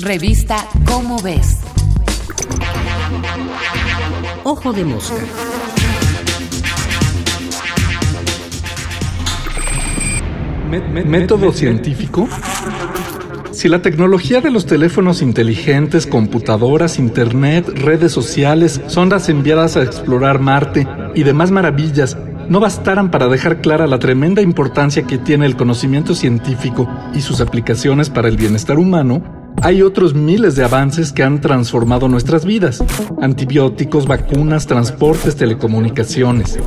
Revista Cómo ves. Ojo de mosca. ¿Método científico? Si la tecnología de los teléfonos inteligentes, computadoras, internet, redes sociales, sondas enviadas a explorar Marte y demás maravillas no bastaran para dejar clara la tremenda importancia que tiene el conocimiento científico y sus aplicaciones para el bienestar humano, hay otros miles de avances que han transformado nuestras vidas. Antibióticos, vacunas, transportes, telecomunicaciones.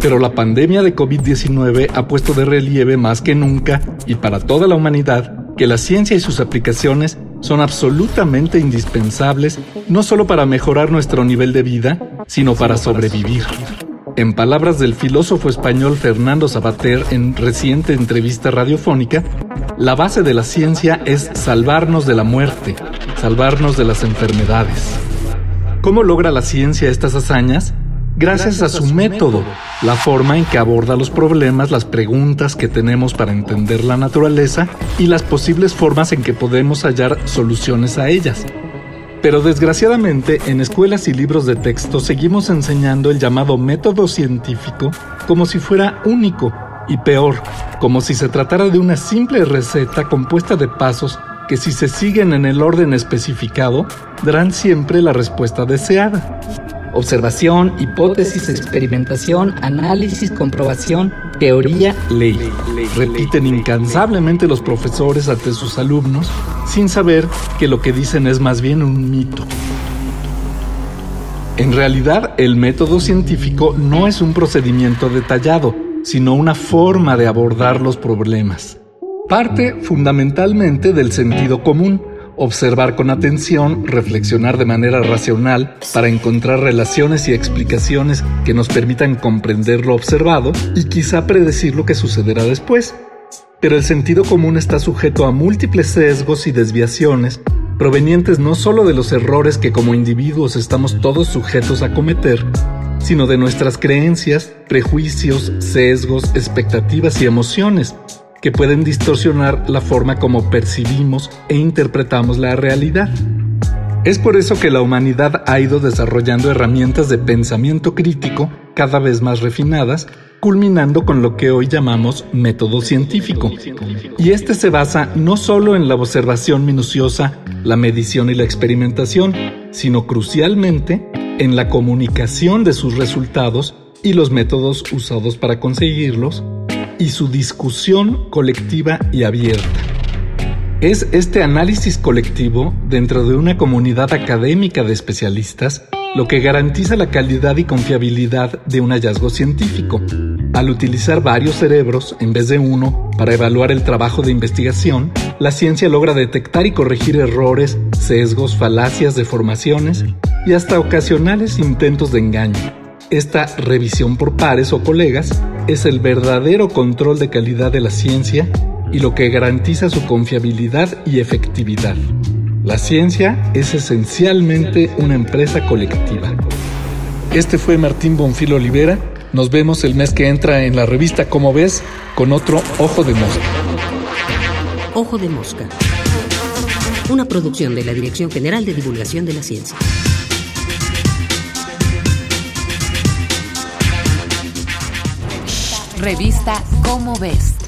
Pero la pandemia de COVID-19 ha puesto de relieve más que nunca y para toda la humanidad que la ciencia y sus aplicaciones son absolutamente indispensables no solo para mejorar nuestro nivel de vida, sino para sobrevivir. En palabras del filósofo español Fernando Sabater en reciente entrevista radiofónica, la base de la ciencia es salvarnos de la muerte, salvarnos de las enfermedades. ¿Cómo logra la ciencia estas hazañas? Gracias a su método, la forma en que aborda los problemas, las preguntas que tenemos para entender la naturaleza y las posibles formas en que podemos hallar soluciones a ellas. Pero desgraciadamente en escuelas y libros de texto seguimos enseñando el llamado método científico como si fuera único y peor, como si se tratara de una simple receta compuesta de pasos que si se siguen en el orden especificado darán siempre la respuesta deseada observación, hipótesis, experimentación, análisis, comprobación, teoría, ley. Repiten incansablemente los profesores ante sus alumnos sin saber que lo que dicen es más bien un mito. En realidad, el método científico no es un procedimiento detallado, sino una forma de abordar los problemas. Parte fundamentalmente del sentido común, observar con atención, reflexionar de manera racional para encontrar relaciones y explicaciones que nos permitan comprender lo observado y quizá predecir lo que sucederá después. Pero el sentido común está sujeto a múltiples sesgos y desviaciones provenientes no solo de los errores que como individuos estamos todos sujetos a cometer, sino de nuestras creencias, prejuicios, sesgos, expectativas y emociones, que pueden distorsionar la forma como percibimos e interpretamos la realidad. Es por eso que la humanidad ha ido desarrollando herramientas de pensamiento crítico cada vez más refinadas, culminando con lo que hoy llamamos método científico. Y este se basa no solo en la observación minuciosa, la medición y la experimentación, sino crucialmente en la comunicación de sus resultados y los métodos usados para conseguirlos, y su discusión colectiva y abierta. Es este análisis colectivo dentro de una comunidad académica de especialistas lo que garantiza la calidad y confiabilidad de un hallazgo científico. Al utilizar varios cerebros en vez de uno para evaluar el trabajo de investigación, la ciencia logra detectar y corregir errores, sesgos, falacias, deformaciones y hasta ocasionales intentos de engaño. Esta revisión por pares o colegas es el verdadero control de calidad de la ciencia y lo que garantiza su confiabilidad y efectividad. La ciencia es esencialmente una empresa colectiva. Este fue Martín Bonfil Olivera. Nos vemos el mes que entra en la revista Como ves con otro Ojo de Mosca. Ojo de Mosca. Una producción de la Dirección General de Divulgación de la Ciencia. Revista Cómo ves.